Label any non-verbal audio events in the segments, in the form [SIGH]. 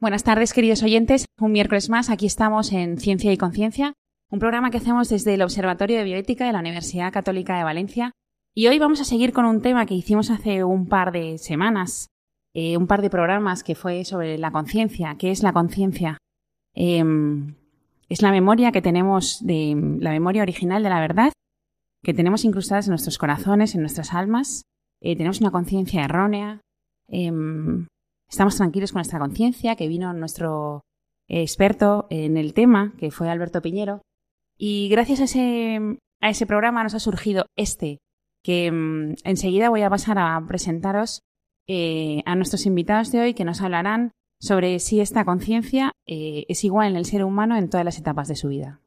Buenas tardes, queridos oyentes. Un miércoles más, aquí estamos en Ciencia y Conciencia, un programa que hacemos desde el Observatorio de Bioética de la Universidad Católica de Valencia. Y hoy vamos a seguir con un tema que hicimos hace un par de semanas, eh, un par de programas que fue sobre la conciencia. ¿Qué es la conciencia? Em, es la memoria que tenemos de la memoria original de la verdad, que tenemos incrustadas en nuestros corazones, en nuestras almas. Eh, tenemos una conciencia errónea. Estamos tranquilos con nuestra conciencia, que vino nuestro experto en el tema, que fue Alberto Piñero. Y gracias a ese, a ese programa nos ha surgido este, que mm, enseguida voy a pasar a presentaros eh, a nuestros invitados de hoy que nos hablarán sobre si esta conciencia eh, es igual en el ser humano en todas las etapas de su vida.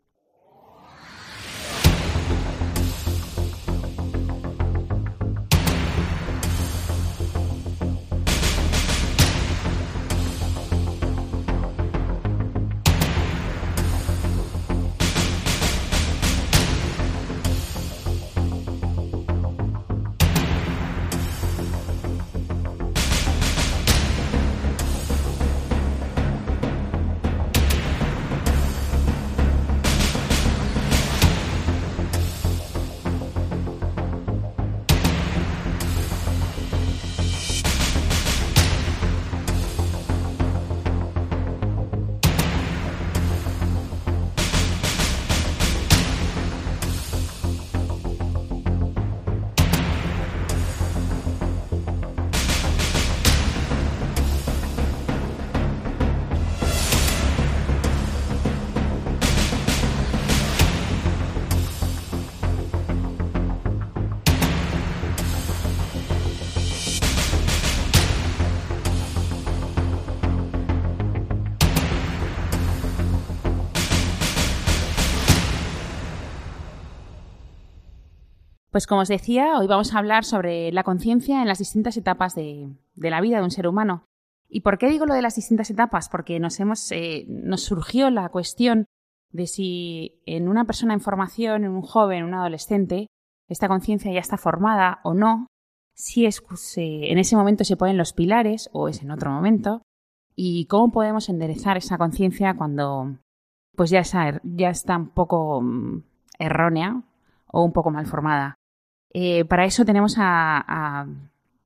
Pues como os decía, hoy vamos a hablar sobre la conciencia en las distintas etapas de, la vida de un ser humano. ¿Y por qué digo lo de las distintas etapas? Porque nos, hemos, eh, nos surgió la cuestión de si en una persona en formación, en un joven, en un adolescente, esta conciencia ya está formada o no, si es, en ese momento se ponen los pilares o es en otro momento, y cómo podemos enderezar esa conciencia cuando pues ya ya está un poco mm, errónea o un poco mal formada. Eh, para eso tenemos a,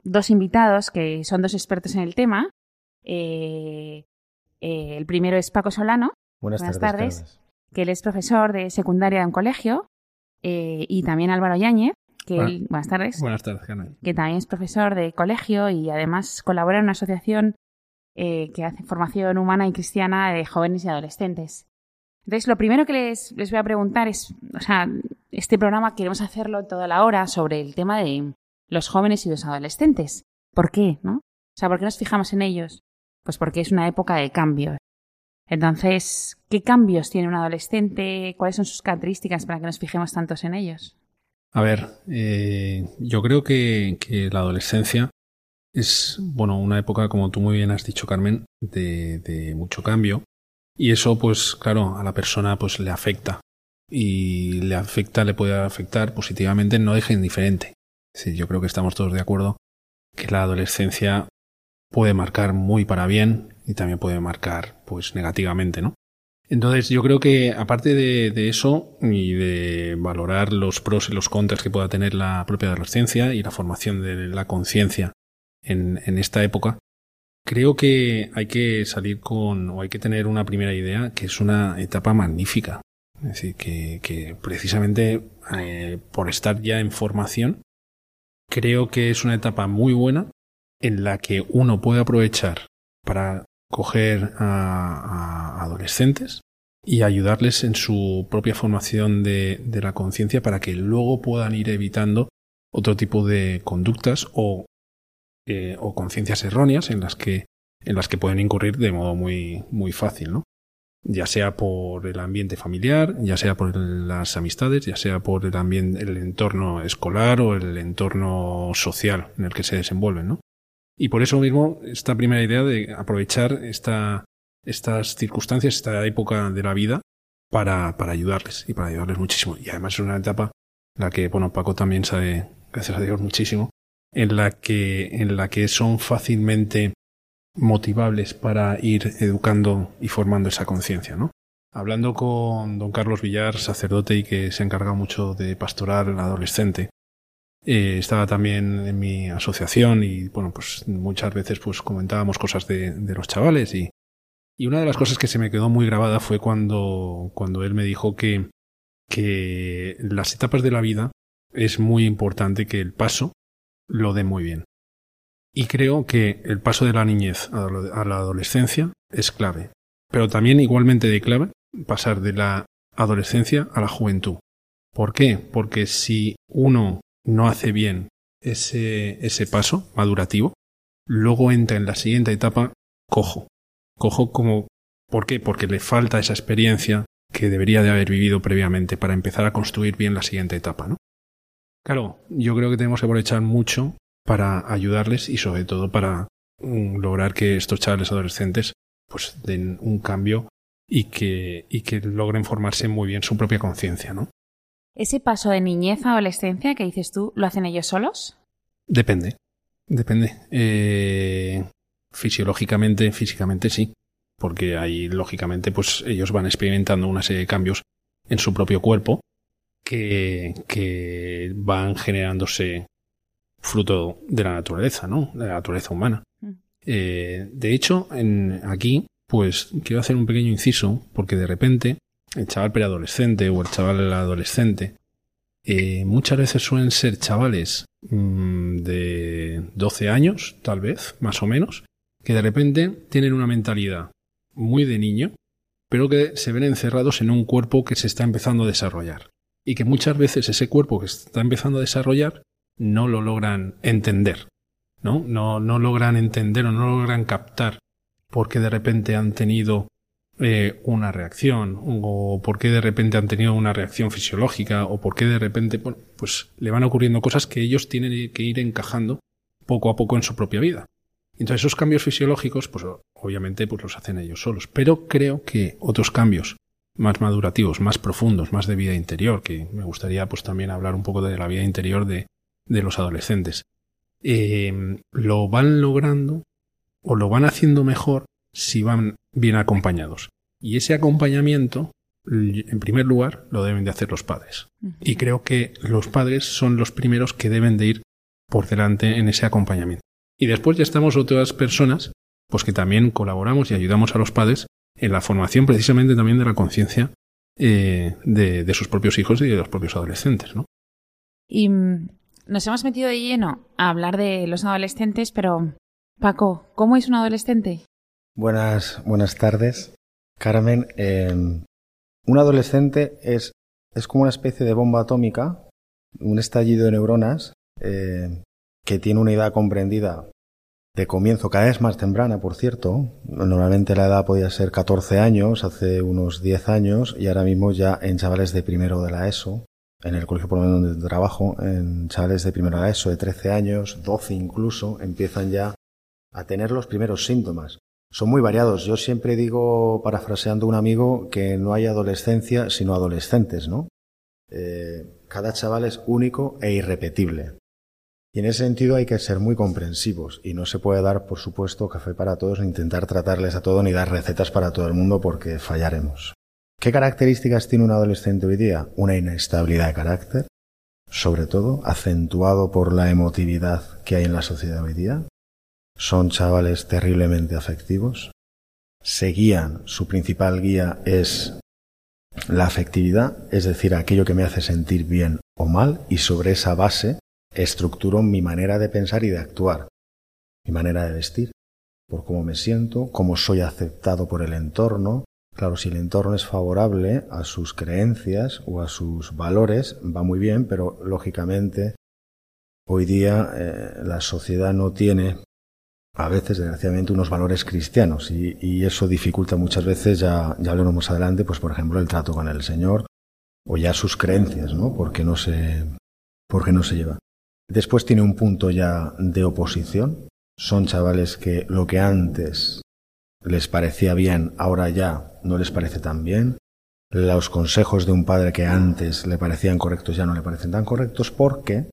dos invitados que son dos expertos en el tema. Eh, eh, el primero es Paco Solano. Buenas, tardes, Que él es profesor de secundaria en un colegio. y también Álvaro Yáñez, que buenas tardes. Buenas tardes, Que también es profesor de colegio y además colabora en una asociación que hace formación humana y cristiana de jóvenes y adolescentes. Entonces, lo primero que les, voy a preguntar es, o sea, este programa queremos hacerlo toda la hora sobre el tema de los jóvenes y los adolescentes. ¿Por qué? ¿No? O sea, ¿por qué nos fijamos en ellos? Pues porque es una época de cambios. Entonces, ¿qué cambios tiene un adolescente? ¿Cuáles son sus características para que nos fijemos tantos en ellos? A ver, eh, yo creo que, la adolescencia es, bueno, una época, como tú muy bien has dicho, Carmen, de mucho cambio. Y eso, pues claro, a la persona pues le afecta. Y le afecta, le puede afectar positivamente, no deja indiferente. Sí, yo creo que estamos todos de acuerdo que la adolescencia puede marcar muy para bien y también puede marcar pues negativamente, ¿no? Entonces yo creo que aparte de, de, eso y de valorar los pros y los contras que pueda tener la propia adolescencia y la formación de la conciencia en, en esta época, Creo que hay que salir con, o hay que tener una primera idea que es una etapa magnífica. Es decir, que, precisamente eh, por estar ya en formación, creo que es una etapa muy buena en la que uno puede aprovechar para coger a, adolescentes y ayudarles en su propia formación de, de la conciencia para que luego puedan ir evitando otro tipo de conductas o eh, o conciencias erróneas en las que en las que pueden incurrir de modo muy muy fácil, ¿no? ya sea por el ambiente familiar, ya sea por las amistades, ya sea por el ambiente, el entorno escolar o el entorno social en el que se desenvuelven, ¿no? Y por eso mismo, esta primera idea de aprovechar esta, estas circunstancias, esta época de la vida, para, para ayudarles y para ayudarles muchísimo. Y además es una etapa en la que, bueno, Paco también sabe, gracias a Dios, muchísimo, en la que, en la que son fácilmente motivables para ir educando y formando esa conciencia, ¿no? Hablando con don Carlos Villar, sacerdote y que se encarga mucho de pastorar al adolescente, eh, estaba también en mi asociación y bueno, pues muchas veces pues comentábamos cosas de, de, los chavales y, y una de las cosas que se me quedó muy grabada fue cuando, cuando él me dijo que, que las etapas de la vida es muy importante que el paso lo dé muy bien. Y creo que el paso de la niñez a la adolescencia es clave, pero también igualmente de clave pasar de la adolescencia a la juventud. ¿Por qué? Porque si uno no hace bien ese, ese paso madurativo, luego entra en la siguiente etapa cojo. Cojo como... ¿Por qué? Porque le falta esa experiencia que debería de haber vivido previamente para empezar a construir bien la siguiente etapa, ¿no? Claro, yo creo que tenemos que aprovechar mucho para ayudarles y sobre todo para mm, lograr que estos chavales adolescentes pues den un cambio y que, y que logren formarse muy bien su propia conciencia, ¿no? ¿Ese paso de niñez a adolescencia que dices tú, lo hacen ellos solos? Depende, depende. Eh, fisiológicamente, físicamente sí, porque ahí lógicamente pues ellos van experimentando una serie de cambios en su propio cuerpo que, que van generándose fruto de la naturaleza, ¿no? De la naturaleza humana. Mm. Eh, de hecho, en, aquí, pues quiero hacer un pequeño inciso, porque de repente el chaval preadolescente o el chaval adolescente, eh, muchas veces suelen ser chavales mmm, de 12 años, tal vez, más o menos, que de repente tienen una mentalidad muy de niño, pero que se ven encerrados en un cuerpo que se está empezando a desarrollar. Y que muchas veces ese cuerpo que está empezando a desarrollar no lo logran entender, ¿no? No, no logran entender o no logran captar por qué de repente han tenido eh, una reacción o por qué de repente han tenido una reacción fisiológica o por qué de repente, bueno, pues le van ocurriendo cosas que ellos tienen que ir encajando poco a poco en su propia vida. Entonces esos cambios fisiológicos, pues obviamente pues los hacen ellos solos. Pero creo que otros cambios más madurativos, más profundos, más de vida interior, que me gustaría pues también hablar un poco de la vida interior de, de los adolescentes. Eh, lo van logrando o lo van haciendo mejor si van bien acompañados. Y ese acompañamiento, en primer lugar, lo deben de hacer los padres. Y creo que los padres son los primeros que deben de ir por delante en ese acompañamiento. Y después ya estamos otras personas, pues que también colaboramos y ayudamos a los padres en la formación precisamente también de la conciencia eh, de, de, sus propios hijos y de los propios adolescentes, ¿no? Y mm, nos hemos metido de lleno a hablar de los adolescentes, pero Paco, ¿cómo es un adolescente? Buenas, buenas tardes. Carmen, eh, un adolescente es, es como una especie de bomba atómica, un estallido de neuronas eh, que tiene una edad comprendida de comienzo cada vez más temprana, por cierto. Normalmente la edad podía ser 14 años, hace unos 10 años, y ahora mismo ya en chavales de primero de la ESO en el colegio por lo menos donde trabajo, en chavales de primero de ESO, de 13 años, 12 incluso, empiezan ya a tener los primeros síntomas. Son muy variados. Yo siempre digo, parafraseando un amigo, que no hay adolescencia sino adolescentes, ¿no? Eh, cada chaval es único e irrepetible. Y en ese sentido hay que ser muy comprensivos y no se puede dar, por supuesto, café para todos, ni intentar tratarles a todos, ni dar recetas para todo el mundo porque fallaremos. ¿Qué características tiene un adolescente hoy día? Una inestabilidad de carácter, sobre todo acentuado por la emotividad que hay en la sociedad hoy día. Son chavales terriblemente afectivos. Se guían, su principal guía es la afectividad, es decir, aquello que me hace sentir bien o mal, y sobre esa base estructuro mi manera de pensar y de actuar, mi manera de vestir, por cómo me siento, cómo soy aceptado por el entorno, Claro, si el entorno es favorable a sus creencias o a sus valores, va muy bien, pero lógicamente hoy día eh, la sociedad no tiene a veces, desgraciadamente, unos valores cristianos y, eso dificulta muchas veces, ya, ya hablaremos más adelante, pues por ejemplo, el trato con el Señor o ya sus creencias, ¿no? Porque no se, porque no se lleva. Después tiene un punto ya de oposición. Son chavales que lo que antes les parecía bien, ahora ya no les parece tan bien. Los consejos de un padre que antes le parecían correctos ya no le parecen tan correctos porque,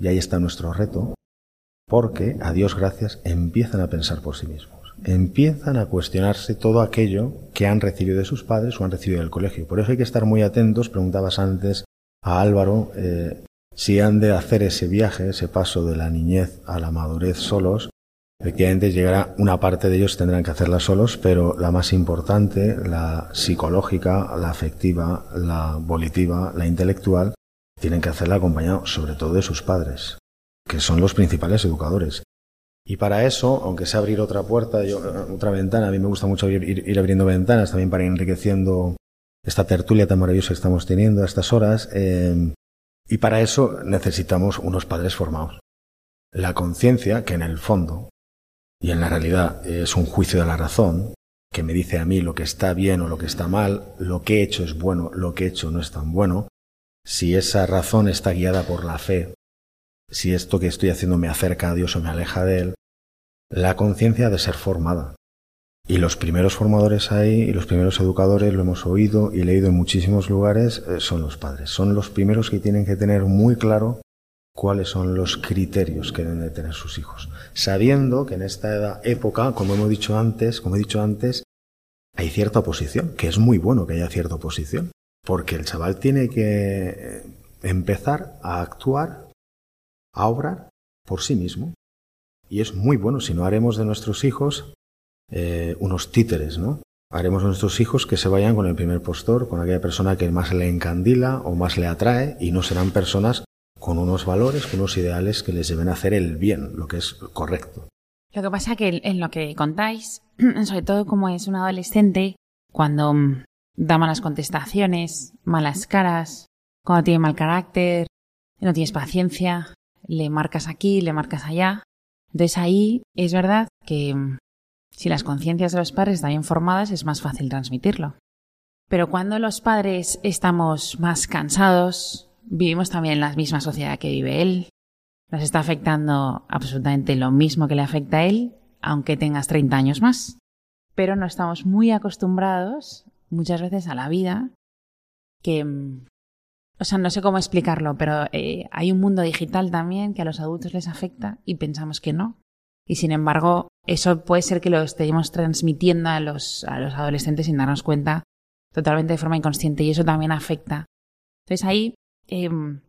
y ahí está nuestro reto, porque, a Dios gracias, empiezan a pensar por sí mismos. Empiezan a cuestionarse todo aquello que han recibido de sus padres o han recibido del colegio. Por eso hay que estar muy atentos, preguntabas antes a Álvaro, eh, si han de hacer ese viaje, ese paso de la niñez a la madurez solos, efectivamente llegará una parte de ellos tendrán que hacerla solos, pero la más importante, la psicológica, la afectiva, la volitiva, la intelectual, tienen que hacerla acompañados sobre todo de sus padres, que son los principales educadores. Y para eso, aunque sea abrir otra puerta, otra ventana, a mí me gusta mucho ir, abriendo ventanas también para ir enriqueciendo esta tertulia tan maravillosa que estamos teniendo a estas horas. Eh, y para eso necesitamos unos padres formados. La conciencia, que en el fondo y en la realidad es un juicio de la razón, que me dice a mí lo que está bien o lo que está mal, lo que he hecho es bueno, lo que he hecho no es tan bueno, si esa razón está guiada por la fe, si esto que estoy haciendo me acerca a Dios o me aleja de Él, la conciencia ha de ser formada. Y los primeros formadores ahí y los primeros educadores, lo hemos oído y leído en muchísimos lugares, eh, son los padres. Son los primeros que tienen que tener muy claro cuáles son los criterios que deben de tener sus hijos. Sabiendo que en esta época, como hemos dicho antes, como he dicho antes, hay cierta oposición, que es muy bueno que haya cierta oposición, porque el chaval tiene que eh, empezar a actuar, a obrar por sí mismo. Y es muy bueno si no haremos de nuestros hijos eh, unos títeres, ¿no? Haremos a nuestros hijos que se vayan con el primer postor, con aquella persona que más le encandila o más le atrae, y no serán personas con unos valores, con unos ideales que les deben hacer el bien, lo que es correcto. Lo que pasa que en lo que contáis, [CLEARS THROAT] sobre todo como es un adolescente, cuando mm, da malas contestaciones, malas caras, cuando tiene mal carácter, no tienes paciencia, le marcas aquí, le marcas allá. Entonces ahí es verdad que mm, si las conciencias de los padres están bien formadas, es más fácil transmitirlo. Pero cuando los padres estamos más cansados, vivimos también en la misma sociedad que vive él, nos está afectando absolutamente lo mismo que le afecta a él, aunque tengas 30 años más. Pero no estamos muy acostumbrados muchas veces a la vida que... O sea, no sé cómo explicarlo, pero eh, hay un mundo digital también que a los adultos les afecta y pensamos que no. Y sin embargo, eso puede ser que lo estemos transmitiendo a los, adolescentes sin darnos cuenta totalmente de forma inconsciente y eso también afecta. Entonces ahí, em,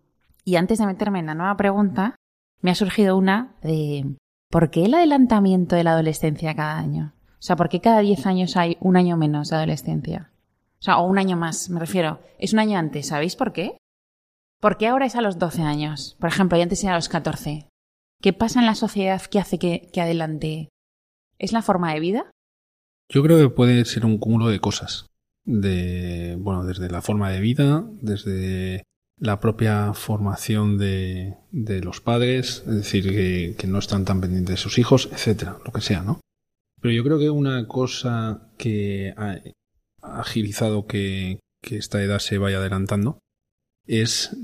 y antes de meterme en la nueva pregunta, me ha surgido una de ¿por qué el adelantamiento de la adolescencia cada año? O sea, ¿por qué cada 10 años hay un año menos de adolescencia? O sea, o un año más, me refiero. Es un año antes, ¿sabéis por qué? ¿Por qué ahora es a los 12 años? Por ejemplo, y antes era a los 14. ¿Qué pasa en la sociedad que hace que, adelante? ¿Es la forma de vida? Yo creo que puede ser un cúmulo de cosas. De, bueno, desde la forma de vida, desde la propia formación de, los padres, es decir, que, que, no están tan pendientes de sus hijos, etcétera, lo que sea, ¿no? Pero yo creo que una cosa que ha agilizado que, que esta edad se vaya adelantando es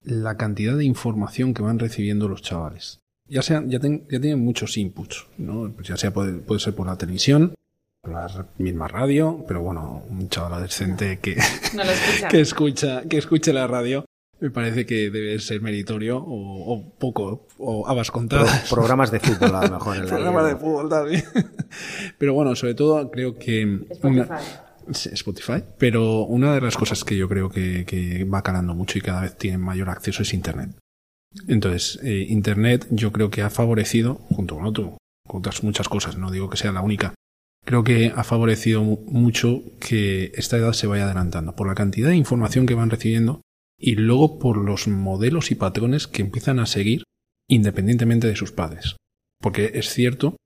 la cantidad de información que van recibiendo los chavales ya, sean, ya, ya tienen muchos inputs, ¿no? Pues ya sea puede, puede ser por la televisión, por la misma radio, pero bueno, un chaval adolescente que, [LAUGHS] que escucha, que escuche la radio, me parece que debe ser meritorio o, poco, o habas contadas. programas de fútbol a lo mejor. En programas de fútbol también. [LAUGHS] Pero bueno, sobre todo creo que... Spotify. Spotify. Pero una de las cosas que yo creo que, que va calando mucho y cada vez tienen mayor acceso es Internet. Entonces, eh, Internet yo creo que ha favorecido, junto con otro, con otras muchas cosas, no digo que sea la única, creo que ha favorecido mucho que esta edad se vaya adelantando por la cantidad de información que van recibiendo y luego por los modelos y patrones que empiezan a seguir independientemente de sus padres. Porque es cierto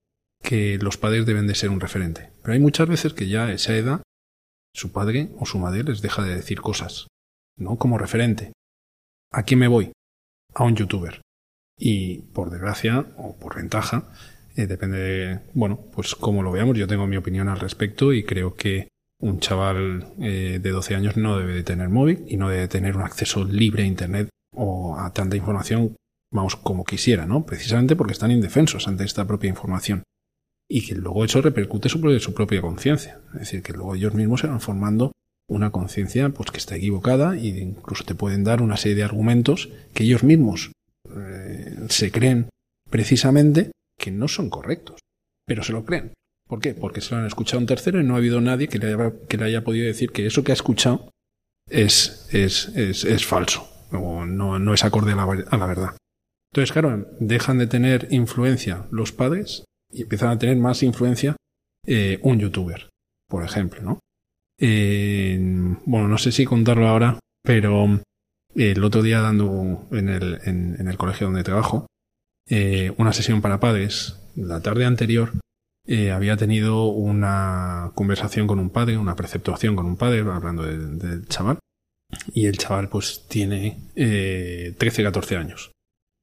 que los padres deben de ser un referente, pero hay muchas veces que ya a esa edad su padre o su madre les deja de decir cosas, ¿no? Como referente. ¿A quién me voy? A un youtuber. Y por desgracia, o por ventaja, Eh, depende de, bueno, pues como lo veamos. Yo tengo mi opinión al respecto y creo que un chaval eh, de 12 años no debe de tener móvil y no debe tener un acceso libre a Internet o a tanta información, vamos, como quisiera, ¿no? Precisamente porque están indefensos ante esta propia información. Y que luego eso repercute sobre su propia conciencia. Es decir, que luego ellos mismos se van formando una conciencia pues que está equivocada e incluso te pueden dar una serie de argumentos que ellos mismos eh, se creen precisamente que no son correctos, pero se lo creen. ¿Por qué? Porque se lo han escuchado un tercero y no ha habido nadie que le haya, que le haya podido decir que eso que ha escuchado es, es, es, es falso o no, no es acorde a la, verdad. Entonces, claro, dejan de tener influencia los padres y empiezan a tener más influencia eh, un youtuber, por ejemplo, ¿no? Eh, bueno, no sé si contarlo ahora, pero el otro día dando en el, colegio donde trabajo, eh, una sesión para padres, la tarde anterior, eh, había tenido una conversación con un padre, una preceptuación con un padre, hablando del chaval, y el chaval pues tiene eh, 13, 14 años.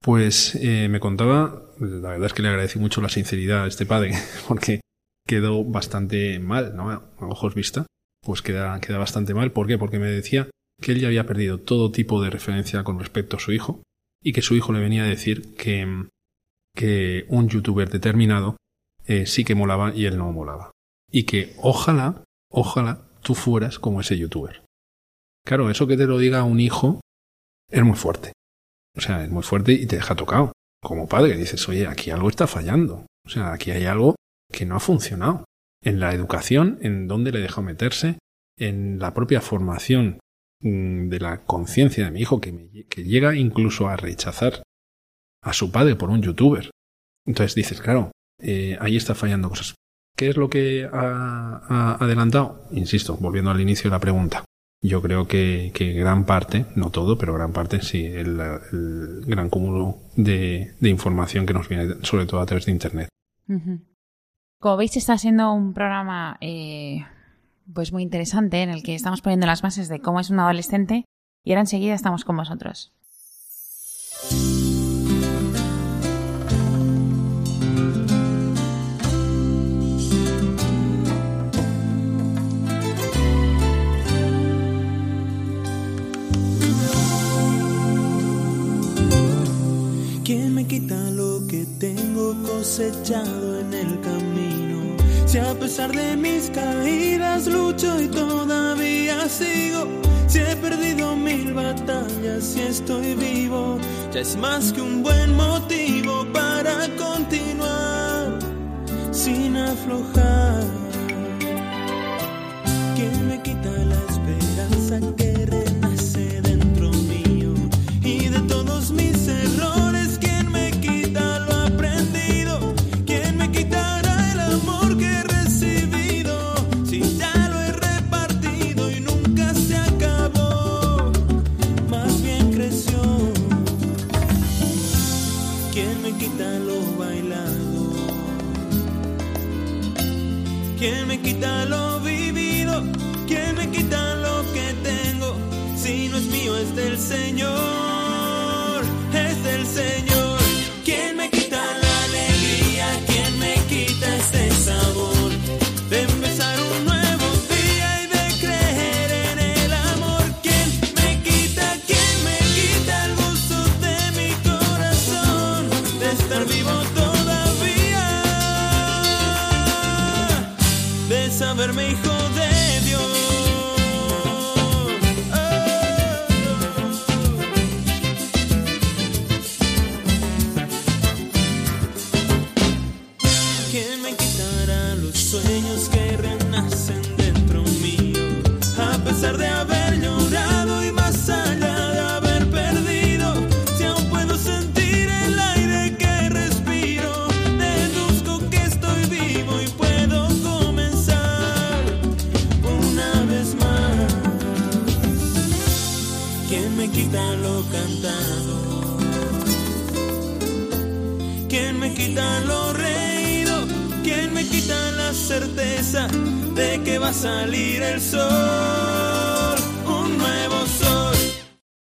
Pues eh, me contaba, la verdad es que le agradecí mucho la sinceridad a este padre, [LAUGHS] porque quedó bastante mal, ¿no? A ojos vista, pues queda, queda bastante mal. ¿Por qué? Porque me decía que él ya había perdido todo tipo de referencia con respecto a su hijo y que su hijo le venía a decir que, que un youtuber determinado eh, sí que molaba y él no molaba. Y que ojalá, ojalá tú fueras como ese youtuber. Claro, eso que te lo diga un hijo es muy fuerte. O sea, es muy fuerte y te deja tocado. Como padre dices, oye, aquí algo está fallando. O sea, aquí hay algo que no ha funcionado. En la educación, en dónde le dejo meterse, en la propia formación Mm, de la conciencia de mi hijo que, me, llega incluso a rechazar a su padre por un youtuber. Entonces dices, claro, eh, ahí está fallando cosas. ¿Qué es lo que ha, adelantado? Insisto, volviendo al inicio de la pregunta. Yo creo que, gran parte, no todo, pero gran parte sí, el, gran cúmulo de, información que nos viene sobre todo a través de Internet. Como veis, está siendo un programa eh, pues muy interesante en el que estamos poniendo las bases de cómo es un adolescente y ahora enseguida estamos con vosotros. ¿Quién me quita lo que tengo cosechado en el camino? Si a pesar de mis caídas lucho y todavía sigo, si he perdido mil batallas y estoy vivo, ya es más que un buen motivo para continuar sin aflojar. Quita lo vivido? ¿Quién me quita lo que tengo? Si no es mío, es del Señor, es del Señor.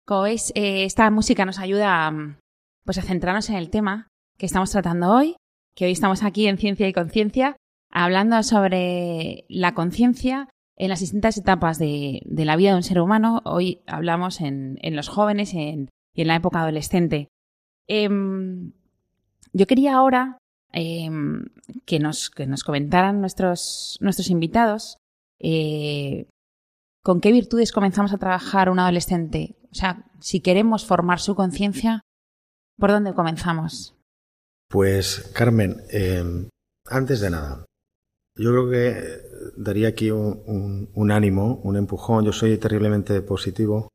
Como veis, eh, esta música nos ayuda mm, pues, a centrarnos en el tema que estamos tratando hoy que hoy estamos aquí en Ciencia y Conciencia hablando sobre la conciencia en las distintas etapas de, la vida de un ser humano. Hoy hablamos en, los jóvenes y en, la época adolescente. Em, yo quería ahora em, que, nos, que nos comentaran nuestros, nuestros invitados eh, con qué virtudes comenzamos a trabajar un adolescente. O sea, si queremos formar su conciencia, ¿por dónde comenzamos? Pues, Carmen, em, antes de nada, yo creo que daría aquí un, ánimo, un empujón. Yo soy terriblemente positivo,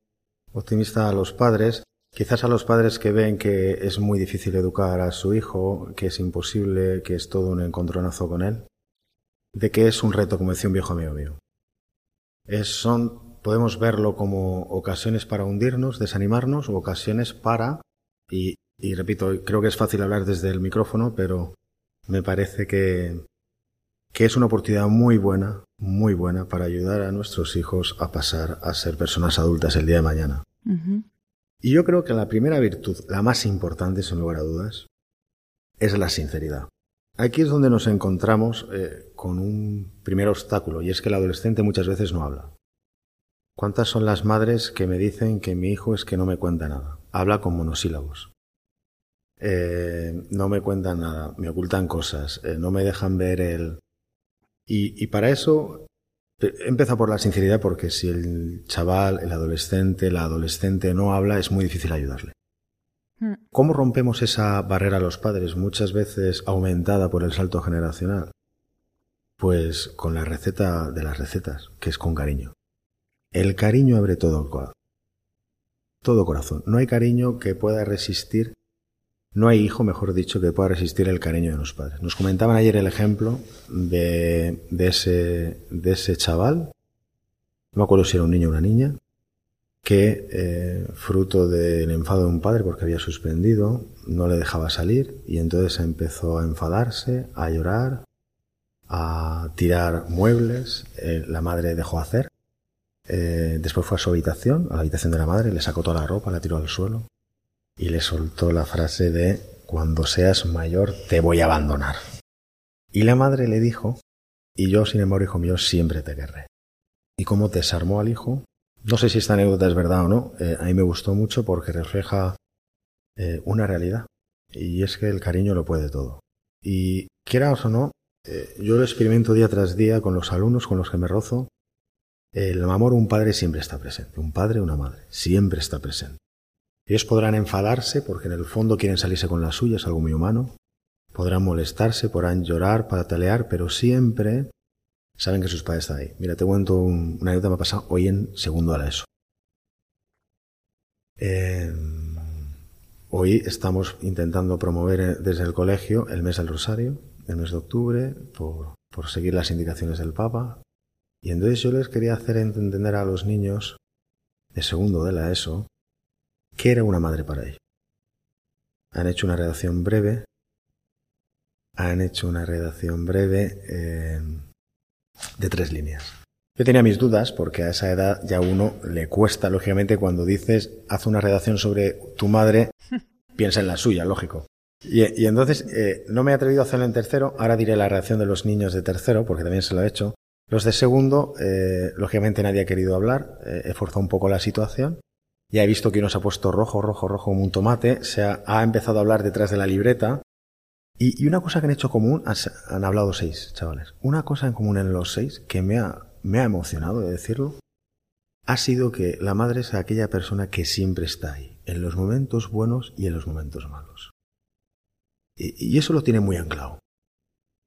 optimista a los padres. Quizás a los padres que ven que es muy difícil educar a su hijo, que es imposible, que es todo un encontronazo con él, de que es un reto, como decía un viejo amigo mío. Es, son, podemos verlo como ocasiones para hundirnos, desanimarnos, o ocasiones para, y y repito, creo que es fácil hablar desde el micrófono, pero me parece que, que es una oportunidad muy buena, muy buena para ayudar a nuestros hijos a pasar a ser personas adultas el día de mañana. Y yo creo que la primera virtud, la más importante, sin lugar a dudas, es la sinceridad. Aquí es donde nos encontramos eh, con un primer obstáculo, y es que el adolescente muchas veces no habla. ¿Cuántas son las madres que me dicen que mi hijo es que no me cuenta nada? Habla con monosílabos. Eh, no me cuentan nada, me ocultan cosas, eh, no me dejan ver el... Y, para eso empieza por la sinceridad porque si el chaval, el adolescente, la adolescente no habla es muy difícil ayudarle. Hmm. ¿Cómo rompemos esa barrera a los padres, muchas veces aumentada por el salto generacional? Pues con la receta de las recetas, que es con cariño. El cariño abre todo el corazón. Todo corazón. No hay cariño que pueda resistir no hay hijo, mejor dicho, que pueda resistir el cariño de los padres. Nos comentaban ayer el ejemplo de, ese, de ese chaval, no me acuerdo si era un niño o una niña, que eh, fruto del enfado de un padre porque había suspendido, no le dejaba salir y entonces empezó a enfadarse, a llorar, a tirar muebles, eh, la madre dejó hacer, eh, después fue a su habitación, a la habitación de la madre, le sacó toda la ropa, la tiró al suelo, y le soltó la frase de cuando seas mayor te voy a abandonar. Y la madre le dijo, y yo, sin embargo, hijo mío, siempre te querré. Y cómo desarmó al hijo, no sé si esta anécdota es verdad o no, eh, a mí me gustó mucho porque refleja eh, una realidad, y es que el cariño lo puede todo. Y quieras o no, eh, yo lo experimento día tras día con los alumnos con los que me rozo. El amor, un padre siempre está presente, un padre, una madre, siempre está presente. Ellos podrán enfadarse porque en el fondo quieren salirse con las suyas, algo muy humano. Podrán molestarse, podrán llorar, patalear, pero siempre saben que sus padres están ahí. Mira, te cuento una anécdota que me ha pasado hoy en segundo a la ESO. Em, hoy estamos intentando promover eh, desde el colegio el mes del Rosario, el mes de octubre, por, por seguir las indicaciones del Papa. Y entonces yo les quería hacer entender a los niños de segundo de la ESO ¿Qué era una madre para ellos? Han hecho una redacción breve. Han hecho una redacción breve eh, de tres líneas. Yo tenía mis dudas porque a esa edad ya uno le cuesta, lógicamente, cuando dices, haz una redacción sobre tu madre, [LAUGHS] piensa en la suya, lógico. Y, entonces eh, no me he atrevido a hacerlo en tercero, ahora diré la reacción de los niños de tercero, porque también se lo he hecho. Los de segundo, eh, lógicamente nadie ha querido hablar, he forzado un poco la situación. Ya he visto que uno se ha puesto rojo, rojo, rojo como un tomate. Se ha, empezado a hablar detrás de la libreta. Y, una cosa que han hecho común, han, hablado seis chavales. Una cosa en común en los seis que me ha, emocionado de decirlo, ha sido que la madre es aquella persona que siempre está ahí, en los momentos buenos y en los momentos malos. Y, eso lo tiene muy anclado.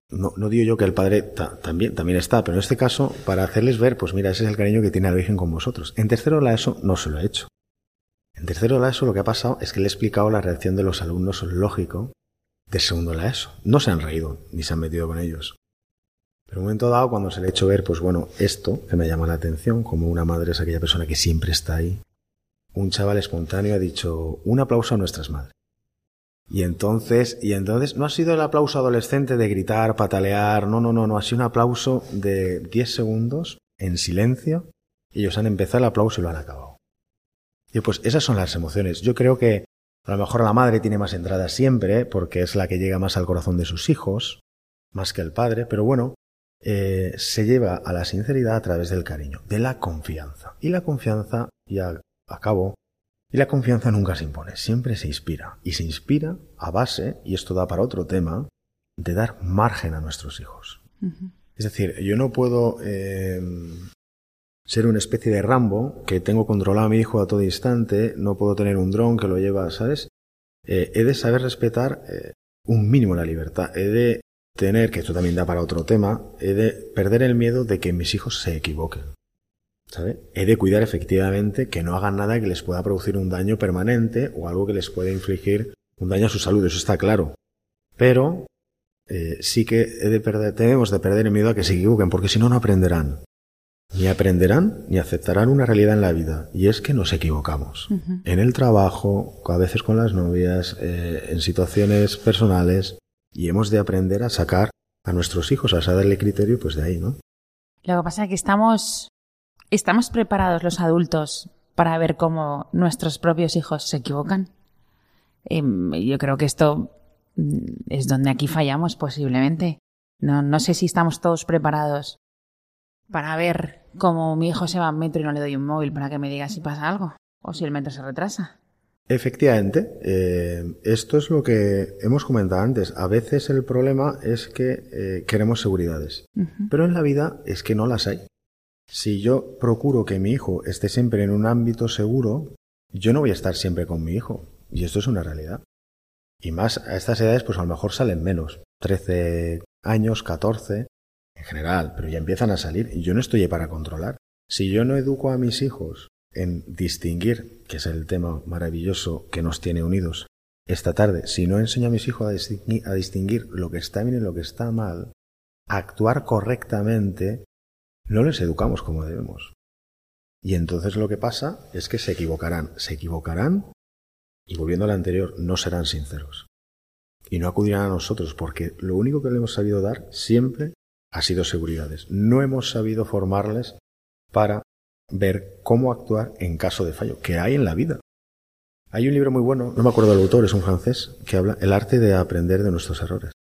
No, no, digo yo que el padre también, está, pero en este caso, para hacerles ver, pues mira, ese es el cariño que tiene la Virgen con vosotros. En tercero la ESO no se lo he hecho. En tercero la ESO lo que ha pasado es que le he explicado la reacción de los alumnos lógico de segundo la ESO. No se han reído ni se han metido con ellos. Pero en un momento dado, cuando se le ha hecho ver, pues bueno, esto que me llama la atención, como una madre es aquella persona que siempre está ahí, un chaval espontáneo ha dicho, un aplauso a nuestras madres. Y entonces, y entonces, no ha sido el aplauso adolescente de gritar, patalear, no, no, no, no, ha sido un aplauso de 10 segundos en silencio. Ellos han empezado el aplauso y lo han acabado. Y pues esas son las emociones. Yo creo que A lo mejor la madre tiene más entrada siempre, porque es la que llega más al corazón de sus hijos, más que el padre, pero bueno, eh, se lleva a la sinceridad a través del cariño, de la confianza. Y la confianza, ya acabo, y la confianza nunca se impone, siempre se inspira. Y se inspira a base, y esto da para otro tema, de dar margen a nuestros hijos. Es decir, yo no puedo eh, ser una especie de Rambo que tengo controlado a mi hijo a todo instante, no puedo tener un dron que lo lleva, ¿sabes? Eh, he de saber respetar eh, un mínimo la libertad. He de tener, que esto también da para otro tema, he de perder el miedo de que mis hijos se equivoquen. ¿Sabe? He de cuidar efectivamente que no hagan nada que les pueda producir un daño permanente o algo que les pueda infligir un daño a su salud, eso está claro. Pero eh, sí que he de perder, tenemos de perder el miedo a que se equivoquen, porque si no, no aprenderán. Ni aprenderán ni aceptarán una realidad en la vida, y es que nos equivocamos. En el trabajo, a veces con las novias, eh, en situaciones personales, y hemos de aprender a sacar a nuestros hijos, a darle criterio, pues de ahí, ¿no? Lo que pasa es que estamos, estamos preparados los adultos para ver cómo nuestros propios hijos se equivocan. Em, yo creo que esto mm, es donde aquí fallamos posiblemente. No, no sé si estamos todos preparados para ver cómo mi hijo se va a metro y no le doy un móvil para que me diga si pasa algo o si el metro se retrasa. Efectivamente, eh, esto es lo que hemos comentado antes. A veces el problema es que eh, queremos seguridades, pero en la vida es que no las hay. Si yo procuro que mi hijo esté siempre en un ámbito seguro, yo no voy a estar siempre con mi hijo. Y esto es una realidad. Y más a estas edades, pues a lo mejor salen menos. 13 años, 14, en general, pero ya empiezan a salir y yo no estoy para controlar. Si yo no educo a mis hijos en distinguir, que es el tema maravilloso que nos tiene unidos esta tarde, si no enseño a mis hijos a distinguir, lo que está bien y lo que está mal, actuar correctamente, no les educamos como debemos. Y entonces lo que pasa es que se equivocarán, se equivocarán y volviendo a la anterior, no serán sinceros. Y no acudirán a nosotros porque lo único que le hemos sabido dar siempre ha sido seguridades. No hemos sabido formarles para ver cómo actuar en caso de fallo, que hay en la vida. Hay un libro muy bueno, no me acuerdo del autor, es un francés, que habla el arte de aprender de nuestros errores.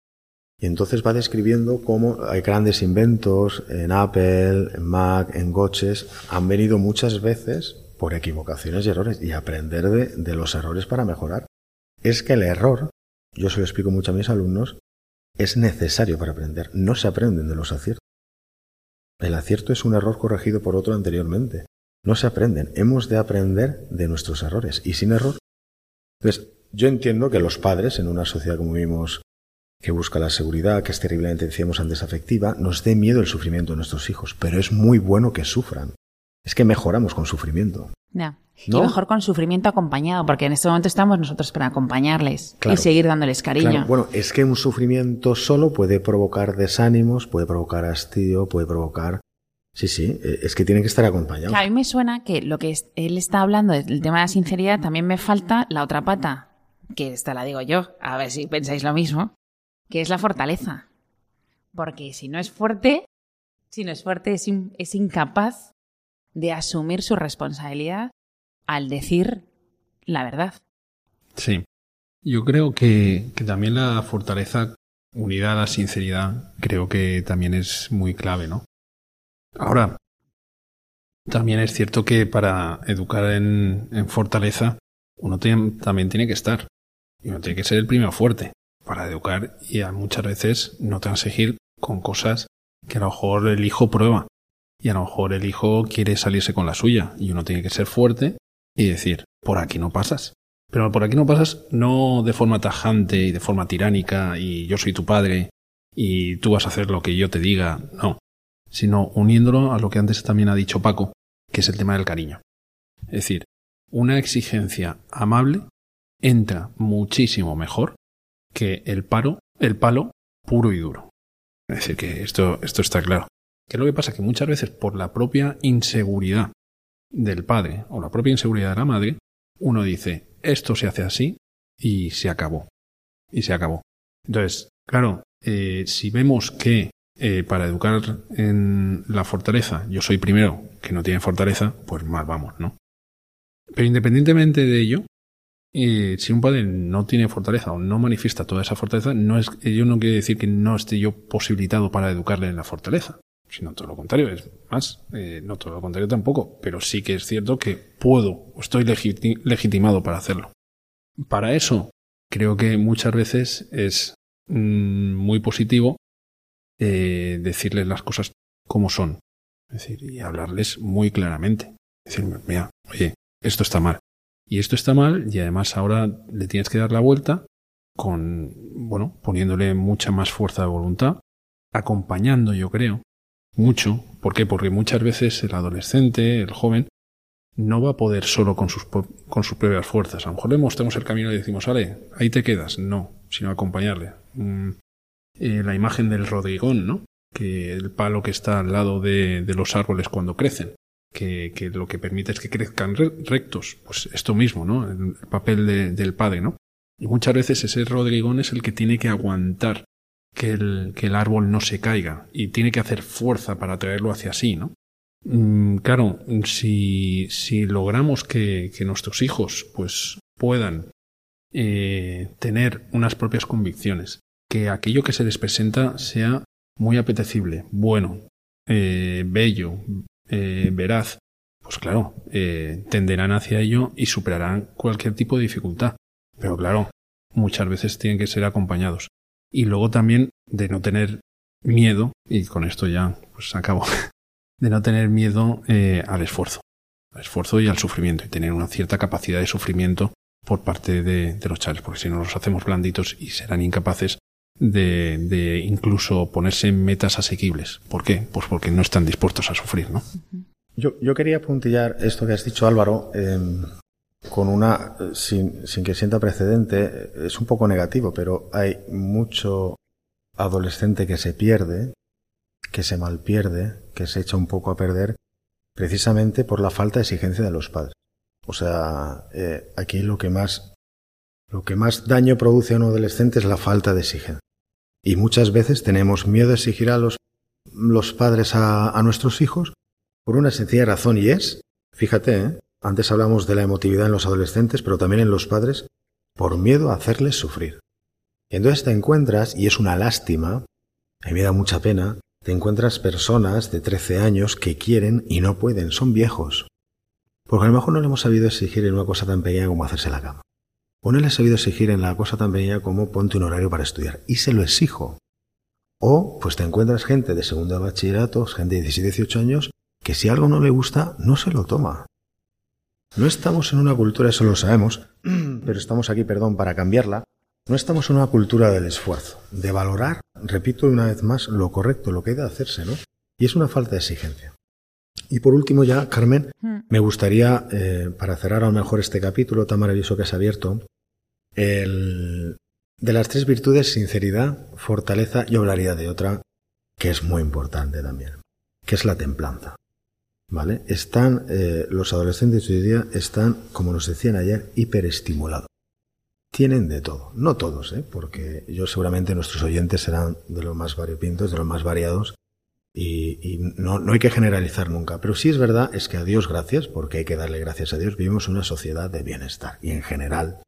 Y entonces va describiendo cómo hay grandes inventos en Apple, en Mac, en coches, han venido muchas veces por equivocaciones y errores y aprender de, de los errores para mejorar. Es que el error, yo se lo explico mucho a mis alumnos, es necesario para aprender. No se aprenden de los aciertos. El acierto es un error corregido por otro anteriormente. No se aprenden. Hemos de aprender de nuestros errores. Y sin error. Entonces, yo entiendo que los padres, en una sociedad como vivimos, que busca la seguridad, que es terriblemente, decíamos antes, afectiva, nos dé miedo el sufrimiento de nuestros hijos. Pero es muy bueno que sufran. Es que mejoramos con sufrimiento. Ya. Y mejor con sufrimiento acompañado, porque en este momento estamos nosotros para acompañarles y seguir dándoles cariño. Bueno, es que un sufrimiento solo puede provocar desánimos, puede provocar hastío, puede provocar... Sí, sí, e, es que tienen que estar acompañados. a mí me suena que lo que él está hablando del tema de la sinceridad, también me falta la otra pata, que esta la digo yo, a ver si pensáis lo mismo, que es la fortaleza. Porque si no es fuerte, si no es fuerte, es, es incapaz de asumir su responsabilidad al decir la verdad. Sí. Yo creo que, también la fortaleza unida a la sinceridad creo que también es muy clave, ¿no? Ahora, también es cierto que para educar en, fortaleza uno también tiene que estar. Y uno tiene que ser el primero fuerte para educar y a muchas veces no transigir con cosas que a lo mejor el hijo prueba. Y a lo mejor el hijo quiere salirse con la suya y uno tiene que ser fuerte y decir, por aquí no pasas. Pero por aquí no pasas no de forma tajante y de forma tiránica y yo soy tu padre y tú vas a hacer lo que yo te diga, no, sino uniéndolo a lo que antes también ha dicho Paco, que es el tema del cariño. Es decir, una exigencia amable entra muchísimo mejor que el paro, el palo puro y duro. Es decir, que esto, esto está claro. ¿Qué es lo que pasa? Que muchas veces por la propia inseguridad del padre o la propia inseguridad de la madre, uno dice, esto se hace así y se acabó. Y se acabó. Entonces, claro, eh, si vemos que eh, para educar en la fortaleza yo soy primero que no tiene fortaleza, pues mal vamos, ¿no? Pero independientemente de ello, Y si un padre no tiene fortaleza o no manifiesta toda esa fortaleza, no es, ello no quiere decir que no esté yo posibilitado para educarle en la fortaleza, sino todo lo contrario, es más, eh, no todo lo contrario tampoco, pero sí que es cierto que puedo estoy legiti- legitimado para hacerlo. Para eso, creo que muchas veces es mm, muy positivo eh, decirles las cosas como son. Es decir, y hablarles muy claramente. Decirme, mira, oye, esto está mal. Y esto está mal y además ahora le tienes que dar la vuelta con, bueno, poniéndole mucha más fuerza de voluntad, acompañando, yo creo, mucho. ¿Por qué? Porque muchas veces el adolescente, el joven, no va a poder solo con sus, con sus propias fuerzas. A lo mejor le mostramos el camino y decimos, vale, ahí te quedas. No, sino acompañarle. Mm, eh, la imagen del rodrigón, ¿no? Que el palo que está al lado de, de los árboles cuando crecen, que, que lo que permite es que crezcan re- rectos. Pues esto mismo, ¿no? El, el papel de- del padre, ¿no? Y muchas veces ese rodrigón es el que tiene que aguantar que el, que el árbol no se caiga y tiene que hacer fuerza para traerlo hacia sí, ¿no? Mm, claro, si, si logramos que, que nuestros hijos pues puedan eh, tener unas propias convicciones, que aquello que se les presenta sea muy apetecible, bueno, eh, bello, eh, veraz, pues claro, tenderán hacia ello y superarán cualquier tipo de dificultad. Pero claro, muchas veces tienen que ser acompañados. Y luego también de no tener miedo, y con esto ya pues acabo, [LAUGHS] de no tener miedo eh, al esfuerzo, al esfuerzo y al sufrimiento, y tener una cierta capacidad de sufrimiento por parte de, de los chavales, porque si no los hacemos blanditos y serán incapaces de, de incluso ponerse en metas asequibles. ¿Por qué? Pues porque no están dispuestos a sufrir, ¿no? Yo, yo quería puntillar esto que has dicho, Álvaro, eh, con una, sin, sin que sienta precedente, es un poco negativo, pero hay mucho adolescente que se pierde, que se malpierde, que se echa un poco a perder, precisamente por la falta de exigencia de los padres. O sea, eh, aquí lo que más, lo que más daño produce a un adolescente es la falta de exigencia. Y muchas veces tenemos miedo de exigir a los, los padres a, a nuestros hijos por una sencilla razón y es, fíjate, ¿eh? Antes hablamos de la emotividad en los adolescentes, pero también en los padres, por miedo a hacerles sufrir. Y entonces te encuentras, y es una lástima, a mí me da mucha pena, te encuentras personas de 13 años que quieren y no pueden, son viejos. Porque a lo mejor no le hemos sabido exigir en una cosa tan pequeña como hacerse la cama. O no le he sabido exigir en la cosa tan pequeña como ponte un horario para estudiar. Y se lo exijo. O pues te encuentras gente de segundo de bachillerato, gente de 17, 18 años, que si algo no le gusta, no se lo toma. No estamos en una cultura, eso lo sabemos, [CLEARS THROAT] pero estamos aquí, perdón, para cambiarla. No estamos en una cultura del esfuerzo, de valorar, repito una vez más, lo correcto, lo que hay de hacerse, ¿no? Y es una falta de exigencia. Y por último ya, Carmen, Mm. me gustaría, eh, para cerrar a lo mejor este capítulo tan maravilloso que has abierto, el, de las tres virtudes, sinceridad, fortaleza, yo hablaría de otra que es muy importante también, que es la templanza. ¿Vale? Están, eh, los adolescentes de hoy día están, como nos decían ayer, hiperestimulados. Tienen de todo, no todos, ¿eh? porque yo seguramente nuestros oyentes serán de los más variopintos, de los más variados, y, y no, no hay que generalizar nunca. Pero sí es verdad, es que a Dios gracias, porque hay que darle gracias a Dios, vivimos una sociedad de bienestar. Y en general,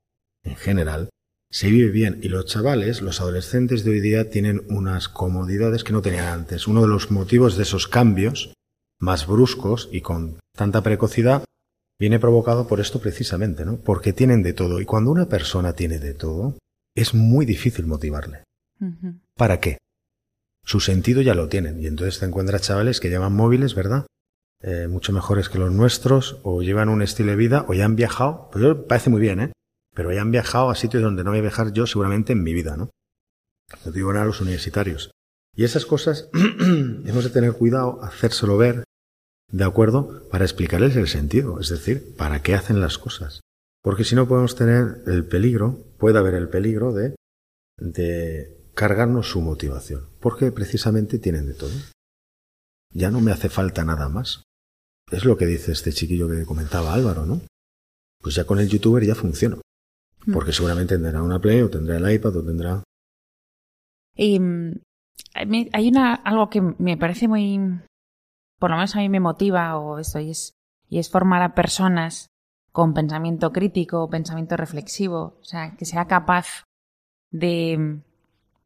en general, se vive bien. Y los chavales, los adolescentes de hoy día tienen unas comodidades que no tenían antes. Uno de los motivos de esos cambios más bruscos y con tanta precocidad viene provocado por esto precisamente, ¿no? Porque tienen de todo. Y cuando una persona tiene de todo, es muy difícil motivarle. ¿Para qué? Su sentido ya lo tienen. Y entonces te encuentras chavales que llevan móviles, ¿verdad? Eh, mucho mejores que los nuestros, o llevan un estilo de vida, o ya han viajado. Pues yo parece muy bien, ¿eh? Pero ya han viajado a sitios donde no voy a viajar yo seguramente en mi vida, ¿no? No digo a los universitarios. Y esas cosas [CLEARS THROAT] hemos de tener cuidado, hacérselo ver, ¿de acuerdo? Para explicarles el sentido, es decir, para qué hacen las cosas. Porque si no podemos tener el peligro, puede haber el peligro de, de cargarnos su motivación, porque precisamente tienen de todo. Ya no me hace falta nada más. Es lo que dice este chiquillo que comentaba Álvaro, ¿no? Pues ya con el youtuber ya funciona. Porque seguramente tendrá una Play o tendrá el iPad o tendrá... Y mm, hay una, algo que me parece muy, por lo menos a mí me motiva o eso, y es, formar a personas con pensamiento crítico, pensamiento reflexivo, o sea, que sea capaz de,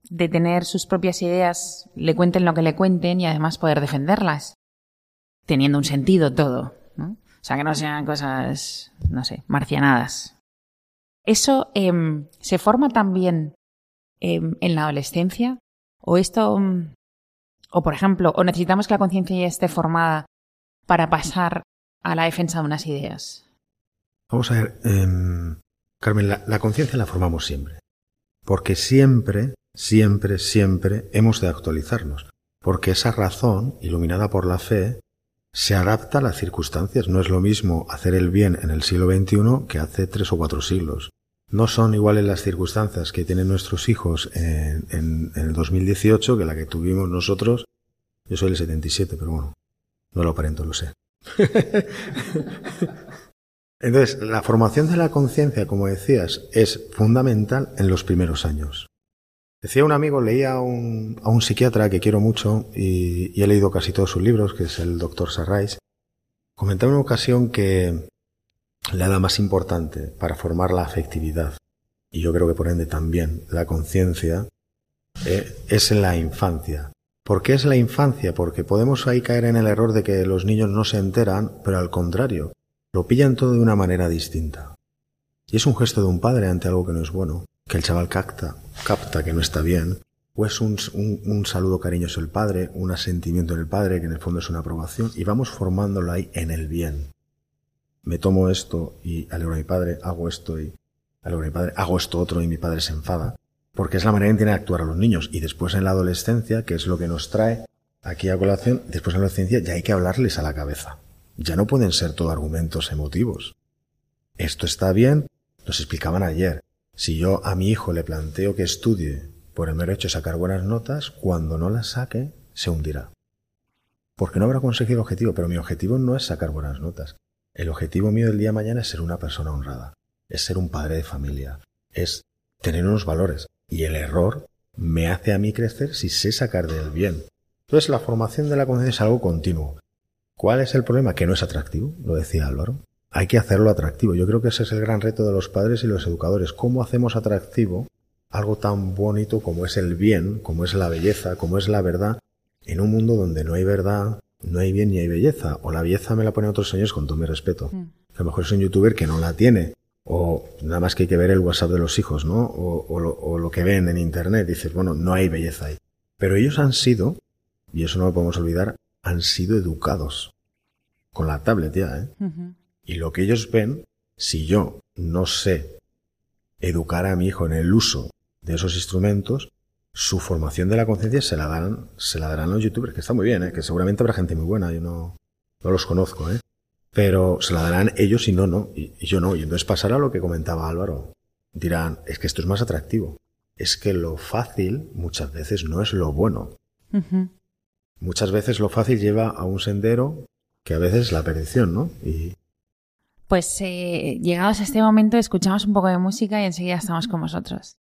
de tener sus propias ideas, le cuenten lo que le cuenten y además poder defenderlas, teniendo un sentido todo, ¿no? O sea, que no sean cosas, no sé, marcianadas. ¿Eso em, se forma también em, en la adolescencia? ¿O esto, mm, o por ejemplo, o necesitamos que la conciencia ya esté formada para pasar a la defensa de unas ideas? Vamos a ver, em, Carmen, la, la conciencia la formamos siempre. Porque siempre, siempre, siempre hemos de actualizarnos. Porque esa razón, iluminada por la fe, se adapta a las circunstancias. No es lo mismo hacer el bien en el siglo XXI que hace tres o cuatro siglos. No son iguales las circunstancias que tienen nuestros hijos en, en, el 2018 que la que tuvimos nosotros. Yo soy el 77, pero bueno, no lo aparento, lo sé. [LAUGHS] Entonces, la formación de la conciencia, como decías, es fundamental en los primeros años. Decía un amigo, leía a un, a un psiquiatra que quiero mucho y, y, he leído casi todos sus libros, que es el doctor Sarrais, comentaba en una ocasión que la edad más importante para formar la afectividad, y yo creo que por ende también la conciencia, eh, es en la infancia. ¿Por qué es la infancia? Porque podemos ahí caer en el error de que los niños no se enteran, pero al contrario, lo pillan todo de una manera distinta. Y es un gesto de un padre ante algo que no es bueno, que el chaval capta, capta que no está bien, o es un, un, saludo cariñoso del padre, un asentimiento del padre, que en el fondo es una aprobación, y vamos formándolo ahí en el bien. Me tomo esto y alegro a mi padre, hago esto y alegro a mi padre, hago esto otro y mi padre se enfada, porque es la manera en que tienen que actuar a los niños. Y después en la adolescencia, que es lo que nos trae aquí a colación, después en la adolescencia ya hay que hablarles a la cabeza. Ya no pueden ser todo argumentos emotivos. Esto está bien, nos explicaban ayer. Si yo a mi hijo le planteo que estudie por el mero hecho de sacar buenas notas, cuando no las saque, se hundirá. Porque no habrá conseguido objetivo, pero mi objetivo no es sacar buenas notas. El objetivo mío del día de mañana es ser una persona honrada, es ser un padre de familia, es tener unos valores. Y el error me hace a mí crecer si sé sacar del bien. Entonces la formación de la conciencia es algo continuo. ¿Cuál es el problema? Que no es atractivo, lo decía Álvaro. Hay que hacerlo atractivo. Yo creo que ese es el gran reto de los padres y los educadores. ¿Cómo hacemos atractivo algo tan bonito como es el bien, como es la belleza, como es la verdad, en un mundo donde no hay verdad, no hay bien ni hay belleza? O la belleza me la ponen otros señores con todo mi respeto. Mm. A lo mejor es un youtuber que no la tiene. O nada más que hay que ver el WhatsApp de los hijos, ¿no? O, o, lo, o lo que ven en Internet. Dices, bueno, no hay belleza ahí. Pero ellos han sido, y eso no lo podemos olvidar, han sido educados con la tablet ya, ¿eh? Uh -huh. Y lo que ellos ven, si yo no sé educar a mi hijo en el uso de esos instrumentos, su formación de la conciencia se la darán, se la darán los youtubers, que está muy bien, ¿eh? que seguramente habrá gente muy buena, yo no, no los conozco, ¿eh? pero se la darán ellos y no, no, y, y yo no. Y entonces pasará lo que comentaba Álvaro. Dirán, es que esto es más atractivo. Es que lo fácil muchas veces no es lo bueno. Uh -huh. Muchas veces lo fácil lleva a un sendero que a veces es la perdición, ¿no? Y... Pues eh, llegados a este momento escuchamos un poco de música y enseguida estamos con vosotros.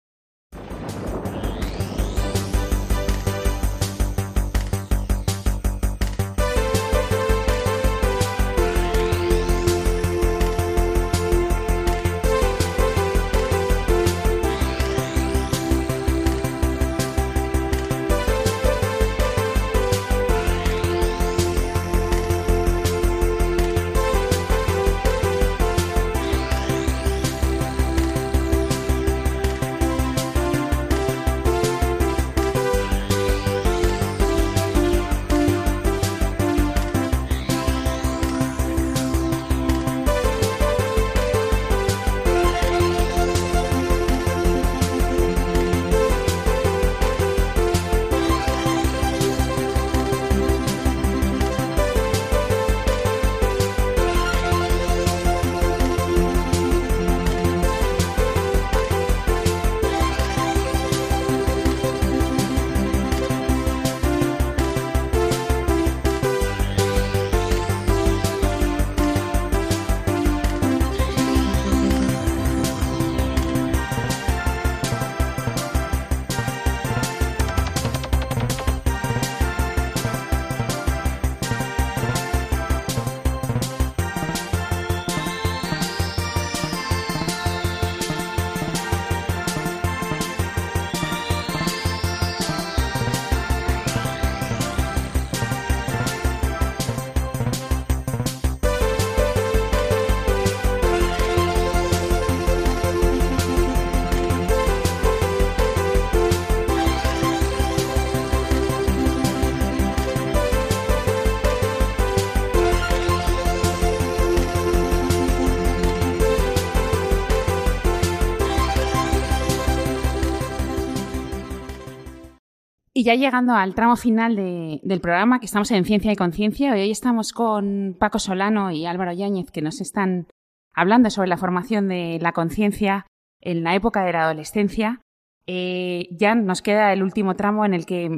Ya llegando al tramo final de- del programa, que estamos en Ciencia y Conciencia, hoy estamos con Paco Solano y Álvaro Yáñez, que nos están hablando sobre la formación de la conciencia en la época de la adolescencia. Eh, ya nos queda el último tramo en el que,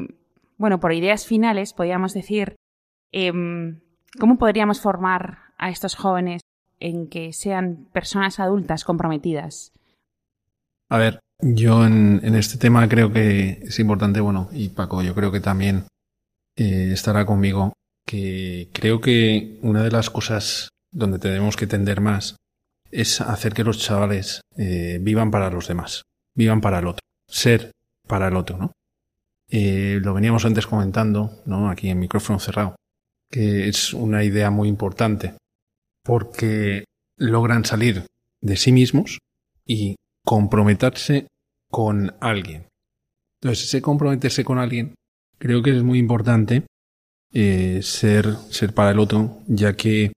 bueno, por ideas finales, podríamos decir, em, ¿cómo podríamos formar a estos jóvenes en que sean personas adultas comprometidas? A ver, yo en, en este tema creo que es importante, bueno, y Paco, yo creo que también eh, estará conmigo, que creo que una de las cosas donde tenemos que tender más es hacer que los chavales eh, vivan para los demás, vivan para el otro, ser para el otro, ¿no? Eh, lo veníamos antes comentando, ¿no? Aquí en micrófono cerrado, que es una idea muy importante, porque logran salir de sí mismos y comprometerse con alguien. Entonces, ese comprometerse con alguien creo que es muy importante eh, ser, ser para el otro, ya que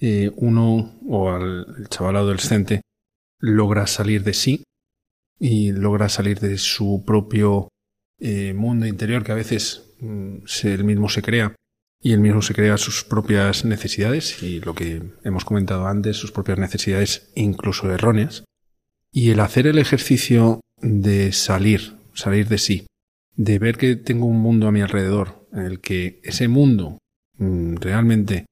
eh, uno o al el chaval adolescente logra salir de sí y logra salir de su propio eh, mundo interior que a veces mm, se- él mismo se crea y él mismo se crea sus propias necesidades y lo que hemos comentado antes, sus propias necesidades incluso erróneas. Y el hacer el ejercicio de salir, salir de sí, de ver que tengo un mundo a mi alrededor en el que ese mundo mm, realmente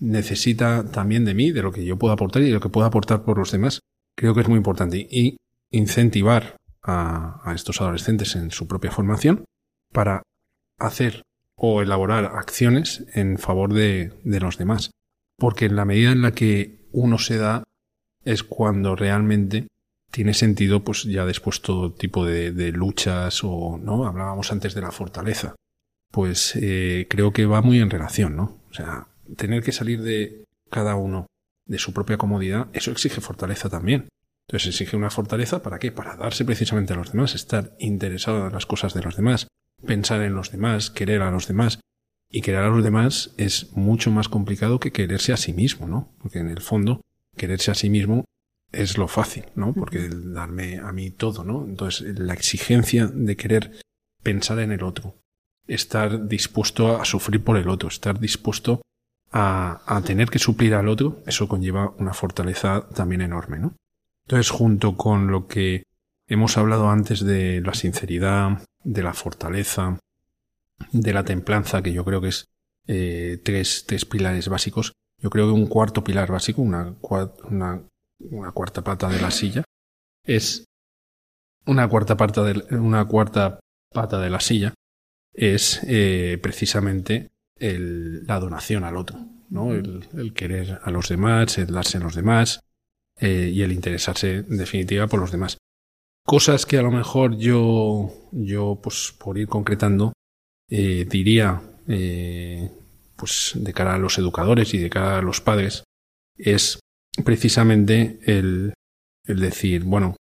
necesita también de mí, de lo que yo puedo aportar y de lo que puedo aportar por los demás, creo que es muy importante. Y incentivar a, a estos adolescentes en su propia formación para hacer o elaborar acciones en favor de, de los demás. Porque en la medida en la que uno se da es cuando realmente tiene sentido pues ya después todo tipo de, luchas o no hablábamos antes de la fortaleza. Pues eh, creo que va muy en relación no o sea tener que salir de cada uno de su propia comodidad eso exige fortaleza también. Entonces exige una fortaleza para qué para darse precisamente a los demás estar interesado en las cosas de los demás pensar en los demás querer a los demás. Y querer a los demás es mucho más complicado que quererse a sí mismo no porque en el fondo quererse a sí mismo es lo fácil, ¿no? Porque darme a mí todo, ¿no? Entonces, la exigencia de querer pensar en el otro, estar dispuesto a sufrir por el otro, estar dispuesto a, a tener que suplir al otro, eso conlleva una fortaleza también enorme, ¿no? Entonces, junto con lo que hemos hablado antes de la sinceridad, de la fortaleza, de la templanza, que yo creo que es eh, tres, tres pilares básicos, yo creo que un cuarto pilar básico, una, una una cuarta pata de la silla. Es una cuarta pata de una cuarta pata de la silla es eh, precisamente el- la donación al otro no el, el querer a los demás el darse a los demás eh, y el interesarse en definitiva por los demás. Cosas que a lo mejor yo yo pues por ir concretando eh, diría eh, pues de cara a los educadores y de cara a los padres es precisamente el, el decir, bueno,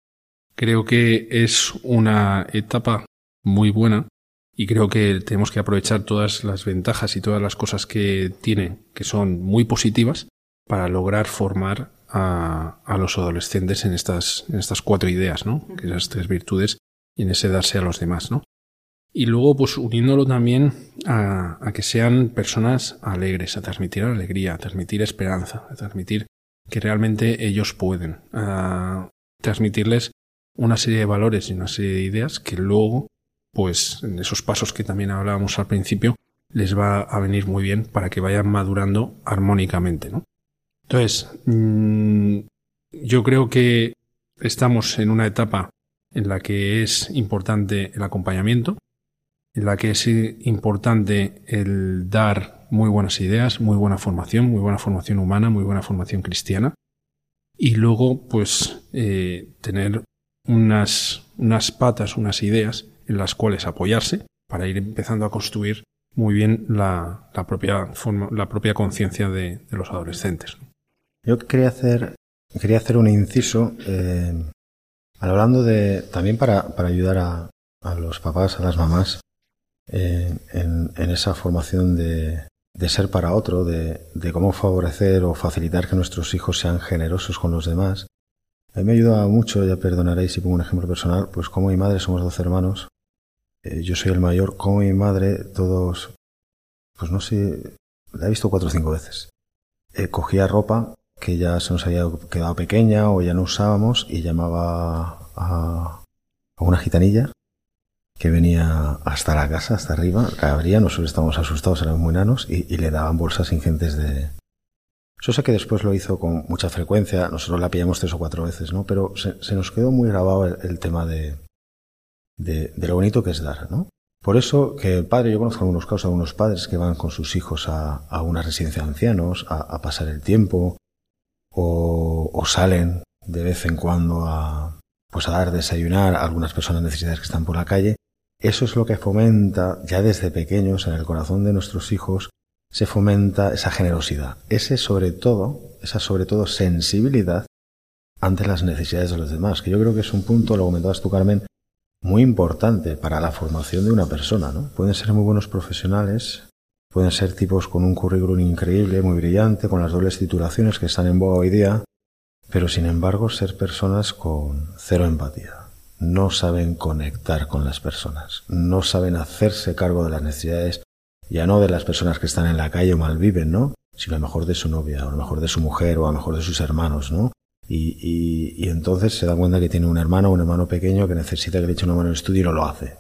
creo que es una etapa muy buena y creo que tenemos que aprovechar todas las ventajas y todas las cosas que tiene, que son muy positivas, para lograr formar a, a los adolescentes en estas, en estas cuatro ideas, ¿no? Que esas tres virtudes y en ese darse a los demás, ¿no? Y luego, pues uniéndolo también a, a que sean personas alegres, a transmitir alegría, a transmitir esperanza, a transmitir que realmente ellos pueden, a transmitirles una serie de valores y una serie de ideas que luego, pues en esos pasos que también hablábamos al principio, les va a venir muy bien para que vayan madurando armónicamente, ¿no? Entonces, mm, yo creo que estamos en una etapa en la que es importante el acompañamiento, en la que es importante el dar muy buenas ideas, muy buena formación, muy buena formación humana, muy buena formación cristiana. Y luego, pues, eh, tener unas, unas patas, unas ideas en las cuales apoyarse para ir empezando a construir muy bien la, la propia forma, la propia conciencia de, los adolescentes. Yo quería hacer, quería hacer un inciso, eh, hablando de, también para, para ayudar a, a los papás, a las mamás, eh, en, en, esa formación de, de, ser para otro, de, de, cómo favorecer o facilitar que nuestros hijos sean generosos con los demás. A mí me ayuda mucho, ya perdonaréis si pongo un ejemplo personal, pues como mi madre somos dos hermanos. eh, yo soy el mayor, como mi madre, todos, pues no sé, la he visto cuatro o cinco veces. Eh, cogía ropa que ya se nos había quedado pequeña o ya no usábamos y llamaba a, a una gitanilla que venía hasta la casa, hasta arriba, abría, nosotros estábamos asustados, éramos muy enanos, y, le daban bolsas ingentes de... Eso sé que después lo hizo con mucha frecuencia, nosotros la pillamos tres o cuatro veces, ¿no? Pero se, nos quedó muy grabado el, tema de, de, lo bonito que es dar, ¿no? Por eso que el padre, yo conozco algunos casos, algunos padres que van con sus hijos a, a una residencia de ancianos, a, a pasar el tiempo, o, o, salen de vez en cuando a, pues a dar desayunar a algunas personas necesitadas que están por la calle, eso es lo que fomenta, ya desde pequeños, en el corazón de nuestros hijos, se fomenta esa generosidad, ese sobre todo, esa sobre todo sensibilidad ante las necesidades de los demás, que yo creo que es un punto, lo comentabas tú Carmen, muy importante para la formación de una persona, ¿no? Pueden ser muy buenos profesionales, pueden ser tipos con un currículum increíble, muy brillante, con las dobles titulaciones que están en boga hoy día, pero sin embargo ser personas con cero empatía, no saben conectar con las personas, no saben hacerse cargo de las necesidades, ya no de las personas que están en la calle o malviven, ¿no? Sino a lo mejor de su novia, o a lo mejor de su mujer, o a lo mejor de sus hermanos, ¿no? Y, entonces se da cuenta que tiene un hermano o un hermano pequeño que necesita que le eche una mano en el estudio y no lo hace,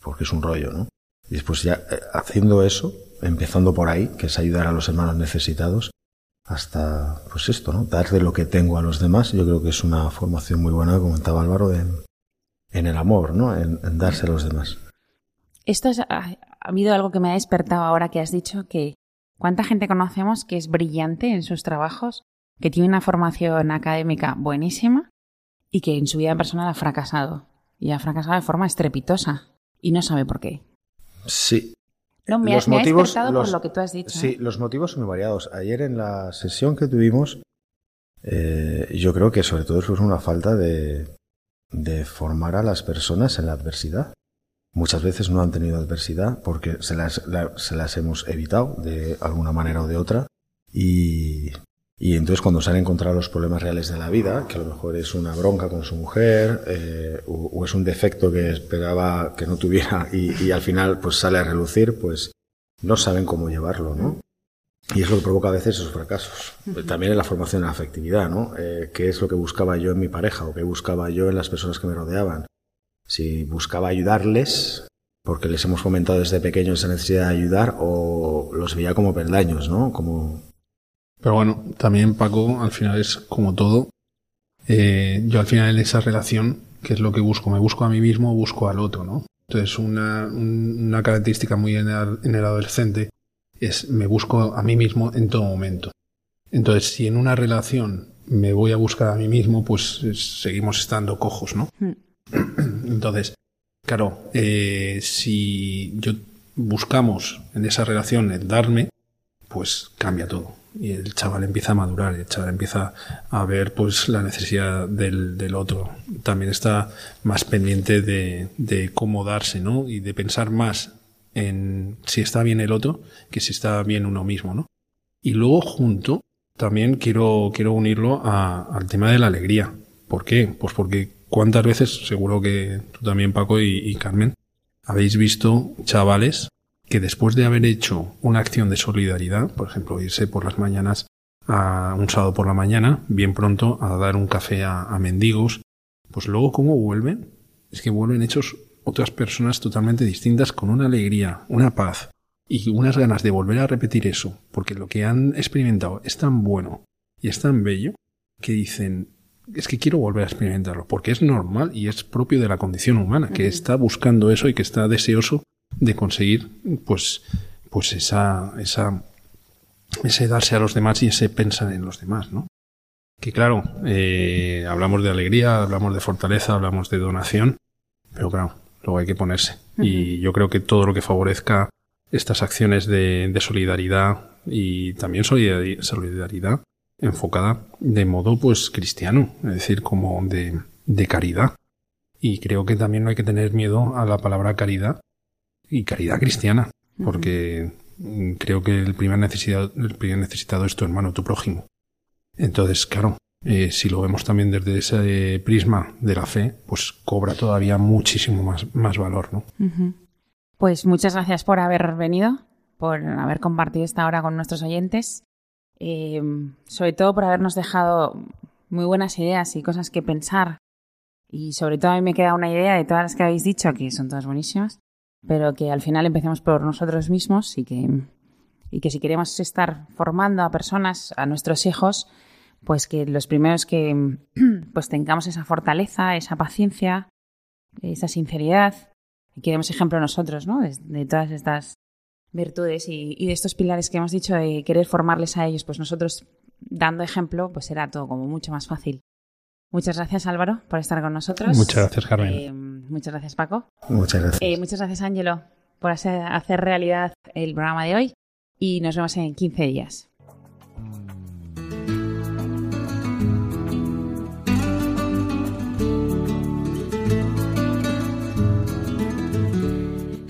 porque es un rollo, ¿no? Y después ya eh, haciendo eso, empezando por ahí, que es ayudar a los hermanos necesitados, hasta, pues esto, ¿no? Darle lo que tengo a los demás, yo creo que es una formación muy buena, comentaba Álvaro, de, en el amor, ¿no? En, en darse a los demás. Esto es, ha, ha, habido algo que me ha despertado ahora que has dicho que cuánta gente conocemos que es brillante en sus trabajos, que tiene una formación académica buenísima y que en su vida personal ha fracasado. Y ha fracasado de forma estrepitosa. Y no sabe por qué. Sí. No, me, los motivos, los, por lo que tú has dicho. Sí, ¿eh? los motivos son muy variados. Ayer en la sesión que tuvimos, eh, yo creo que sobre todo eso es una falta de, de formar a las personas en la adversidad. Muchas veces no han tenido adversidad porque se las, hemos evitado de alguna manera o de otra. Y, entonces cuando se han encontrado los problemas reales de la vida, que a lo mejor es una bronca con su mujer, eh, o, o, es un defecto que esperaba que no tuviera y, y, al final pues sale a relucir, pues no saben cómo llevarlo, ¿no? Y es lo que provoca a veces esos fracasos. Uh -huh. También en la formación en la afectividad, ¿no? Eh, ¿Qué es lo que buscaba yo en mi pareja o qué buscaba yo en las personas que me rodeaban? Si buscaba ayudarles, porque les hemos fomentado desde pequeños esa necesidad de ayudar, o los veía como peldaños, ¿no? Como pero bueno, también Paco, al final es como todo. Eh, yo al final en esa relación, ¿qué es lo que busco? Me busco a mí mismo, busco al otro, ¿no? Entonces una, una característica muy en el, en el adolescente es me busco a mí mismo en todo momento. Entonces, si en una relación me voy a buscar a mí mismo, pues seguimos estando cojos, ¿no? Mm. [CLEARS THROAT] Entonces, claro, eh, si yo buscamos en esa relación el darme, pues cambia todo y el chaval empieza a madurar, y el chaval empieza a ver pues la necesidad del, del otro. También está más pendiente de, de, cómo darse, ¿no? Y de pensar más en si está bien el otro que si está bien uno mismo, ¿no? Y luego junto también quiero, quiero unirlo al tema de la alegría. ¿Por qué? Pues porque cuántas veces, seguro que tú también Paco y, y Carmen, habéis visto chavales que después de haber hecho una acción de solidaridad, por ejemplo, irse por las mañanas a un sábado por la mañana, bien pronto, a dar un café a, a mendigos, pues luego cómo vuelven, es que vuelven hechos otras personas totalmente distintas con una alegría, una paz y unas ganas de volver a repetir eso, porque lo que han experimentado es tan bueno y es tan bello que dicen, es que quiero volver a experimentarlo, porque es normal y es propio de la condición humana, que está buscando eso y que está deseoso de conseguir pues pues esa esa ese darse a los demás y ese pensar en los demás no que claro eh, hablamos de alegría hablamos de fortaleza hablamos de donación pero claro luego hay que ponerse uh -huh. y yo creo que todo lo que favorezca estas acciones de, de solidaridad y también solidaridad, solidaridad enfocada de modo pues cristiano es decir como de, de caridad y creo que también no hay que tener miedo a la palabra caridad y caridad cristiana, porque uh -huh. creo que el primer, necesitado, el primer necesitado es tu hermano, tu prójimo. Entonces, claro, eh, si lo vemos también desde ese prisma de la fe, pues cobra todavía muchísimo más, más valor, ¿no? Pues muchas gracias por haber venido, por haber compartido esta hora con nuestros oyentes, eh, sobre todo por habernos dejado muy buenas ideas y cosas que pensar. Y sobre todo a mí me queda una idea de todas las que habéis dicho, que son todas buenísimas, pero que al final empecemos por nosotros mismos y que, y que si queremos estar formando a personas, a nuestros hijos, pues que los primeros que [CLEARS THROAT] pues tengamos esa fortaleza, esa paciencia, esa sinceridad, y que demos ejemplo nosotros, ¿no? De, todas estas virtudes y, y, de estos pilares que hemos dicho de querer formarles a ellos, pues nosotros dando ejemplo, pues será todo como mucho más fácil. Muchas gracias Álvaro por estar con nosotros. Muchas gracias Carmen. Eh, muchas gracias Paco. Muchas gracias. Eh, muchas gracias Ángelo por hacer, hacer realidad el programa de hoy y nos vemos en 15 días.